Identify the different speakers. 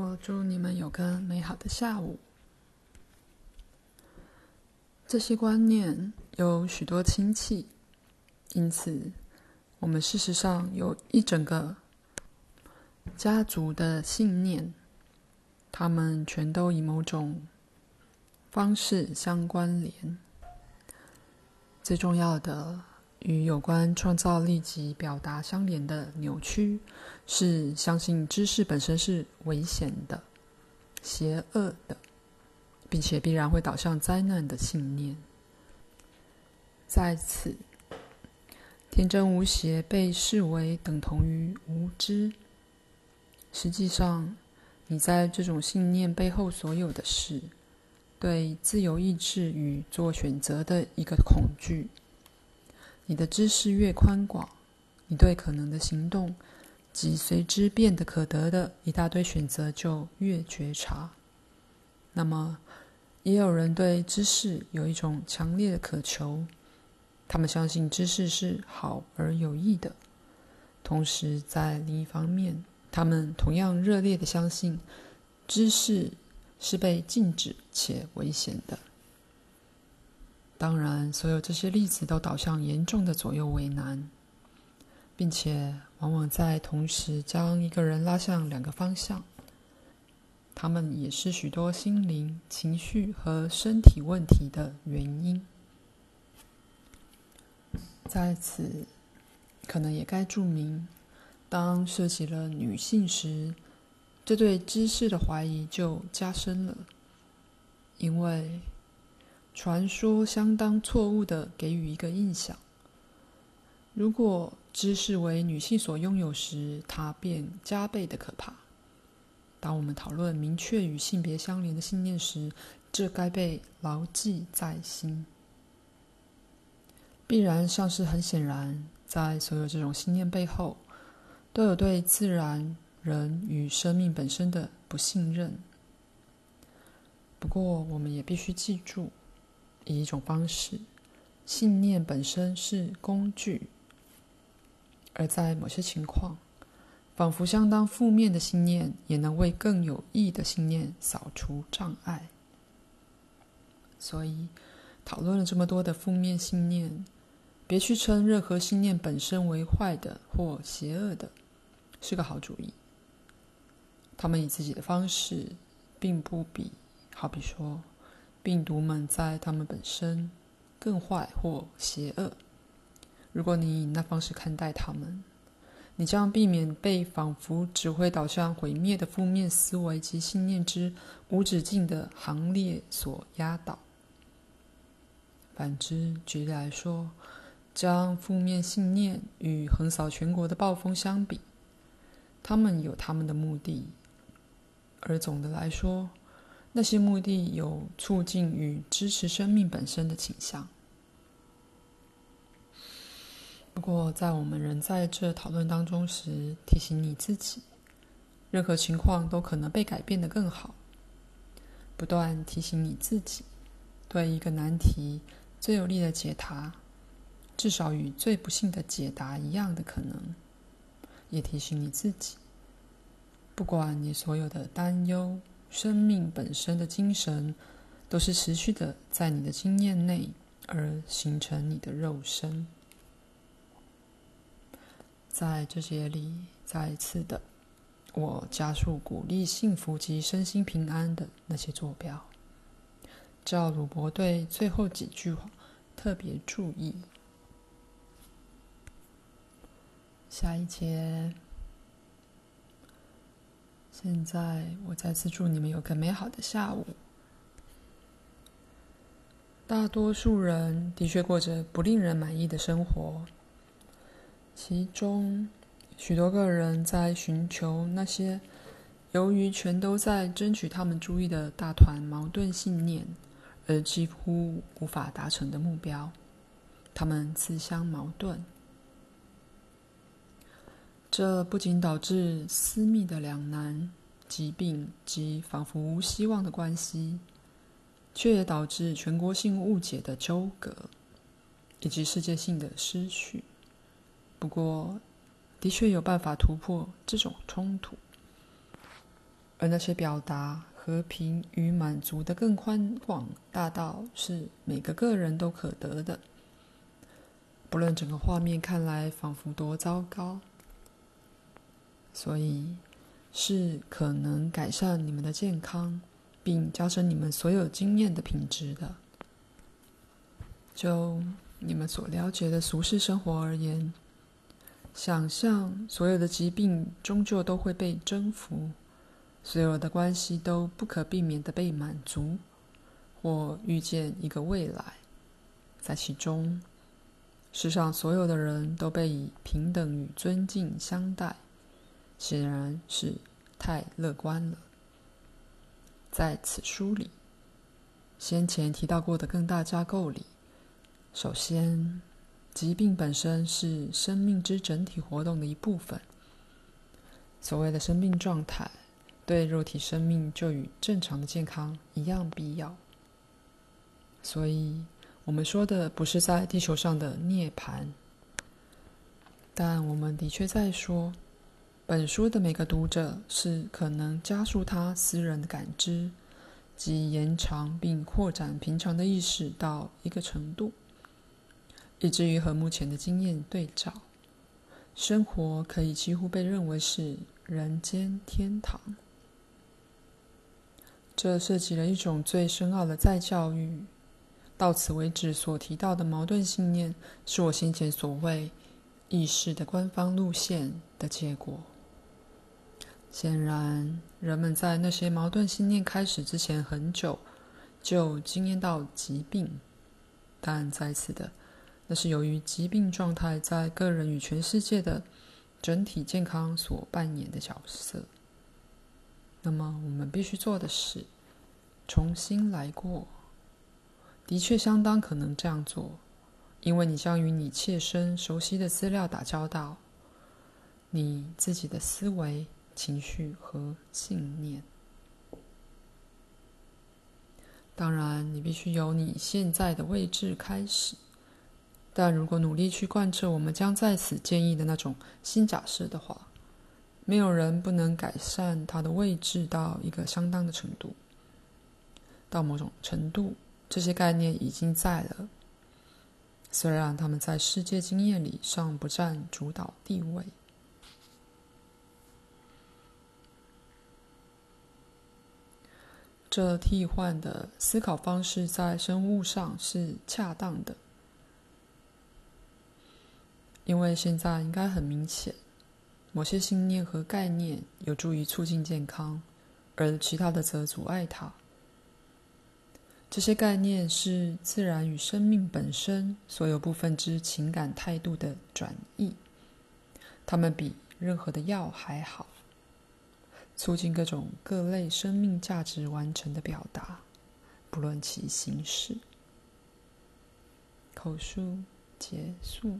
Speaker 1: 我祝你们有个美好的下午。这些观念有许多亲戚，因此我们事实上有一整个家族的信念，他们全都以某种方式相关联。最重要的，与有关创造力及表达相连的扭曲，是相信知识本身是危险的、邪恶的。并且必然会导向灾难的信念。在此，天真无邪被视为等同于无知。实际上，你在这种信念背后所有的是对自由意志与做选择的一个恐惧。你的知识越宽广，你对可能的行动及随之变得可得的一大堆选择就越觉察。那么，也有人对知识有一种强烈的渴求，他们相信知识是好而有益的。同时，在另一方面，他们同样热烈的相信知识是被禁止且危险的。当然，所有这些例子都导向严重的左右为难，并且往往在同时将一个人拉向两个方向。他们也是许多心灵、情绪和身体问题的原因。在此，可能也该注明，当涉及了女性时，这对知识的怀疑就加深了，因为传说相当错误的给予一个印象：如果知识为女性所拥有时，它便加倍的可怕。当我们讨论明确与性别相连的信念时，这该被牢记在心。必然上是很显然，在所有这种信念背后，都有对自然、人与生命本身的不信任。不过，我们也必须记住，以一种方式，信念本身是工具，而在某些情况，仿佛相当负面的信念，也能为更有益的信念扫除障碍。所以，讨论了这么多的负面信念，别去称任何信念本身为坏的或邪恶的，是个好主意。他们以自己的方式，并不比，好比说，病毒们在他们本身更坏或邪恶。如果你以那方式看待他们，你将避免被仿佛只会导向毁灭的负面思维及信念之无止境的行列所压倒。反之，举例来说，将负面信念与横扫全国的暴风相比，他们有他们的目的，而总的来说，那些目的有促进与支持生命本身的倾向。不过，在我们仍在这讨论当中时，提醒你自己，任何情况都可能被改变得更好。不断提醒你自己，对一个难题最有力的解答，至少与最不幸的解答一样的可能。也提醒你自己，不管你所有的担忧，生命本身的精神，都是持续的在你的经验内，而形成你的肉身。在这节里，再一次的，我加速鼓励幸福及身心平安的那些坐标。叫鲁伯对最后几句话特别注意。下一节。现在，我再次祝你们有个美好的下午。大多数人的确过着不令人满意的生活。其中，许多个人在寻求那些由于全都在争取他们注意的大团矛盾信念而几乎无法达成的目标。他们自相矛盾，这不仅导致私密的两难、疾病及仿佛无希望的关系，却也导致全国性误解的纠葛，以及世界性的失去。不过，的确有办法突破这种冲突。而那些表达和平与满足的更宽广大道，是每个个人都可得的。不论整个画面看来仿佛多糟糕，所以是可能改善你们的健康，并加深你们所有经验的品质的。就你们所了解的俗世生活而言，想象所有的疾病终究都会被征服。所有的关系都不可避免的被满足，或遇见一个未来，在其中，世上所有的人都被以平等与尊敬相待，显然是太乐观了。在此书里，先前提到过的更大架构里，首先，疾病本身是生命之整体活动的一部分。所谓的生命状态。对肉体生命就与正常的健康一样必要，所以我们说的不是在地球上的涅槃，但我们的确在说，本书的每个读者是可能加速他私人的感知，及延长并扩展平常的意识到一个程度，以至于和目前的经验对照，生活可以几乎被认为是人间天堂。这涉及了一种最深奥的再教育。到此为止所提到的矛盾信念，是我先前所谓意识的官方路线的结果。显然，人们在那些矛盾信念开始之前很久就经验到疾病，但在此的，那是由于疾病状态在个人与全世界的整体健康所扮演的角色。那么，我们必须做的是重新来过。的确，相当可能这样做，因为你将与你切身熟悉的资料打交道，你自己的思维、情绪和信念。当然，你必须由你现在的位置开始。但如果努力去贯彻我们将在此建议的那种新假设的话，没有人不能改善他的位置到一个相当的程度。到某种程度，这些概念已经在了，虽然他们在世界经验里尚不占主导地位。这替换的思考方式在生物上是恰当的，因为现在应该很明显。某些信念和概念有助于促进健康，而其他的则阻碍它。这些概念是自然与生命本身所有部分之情感态度的转译，它们比任何的药还好，促进各种各类生命价值完成的表达，不论其形式。口述结束。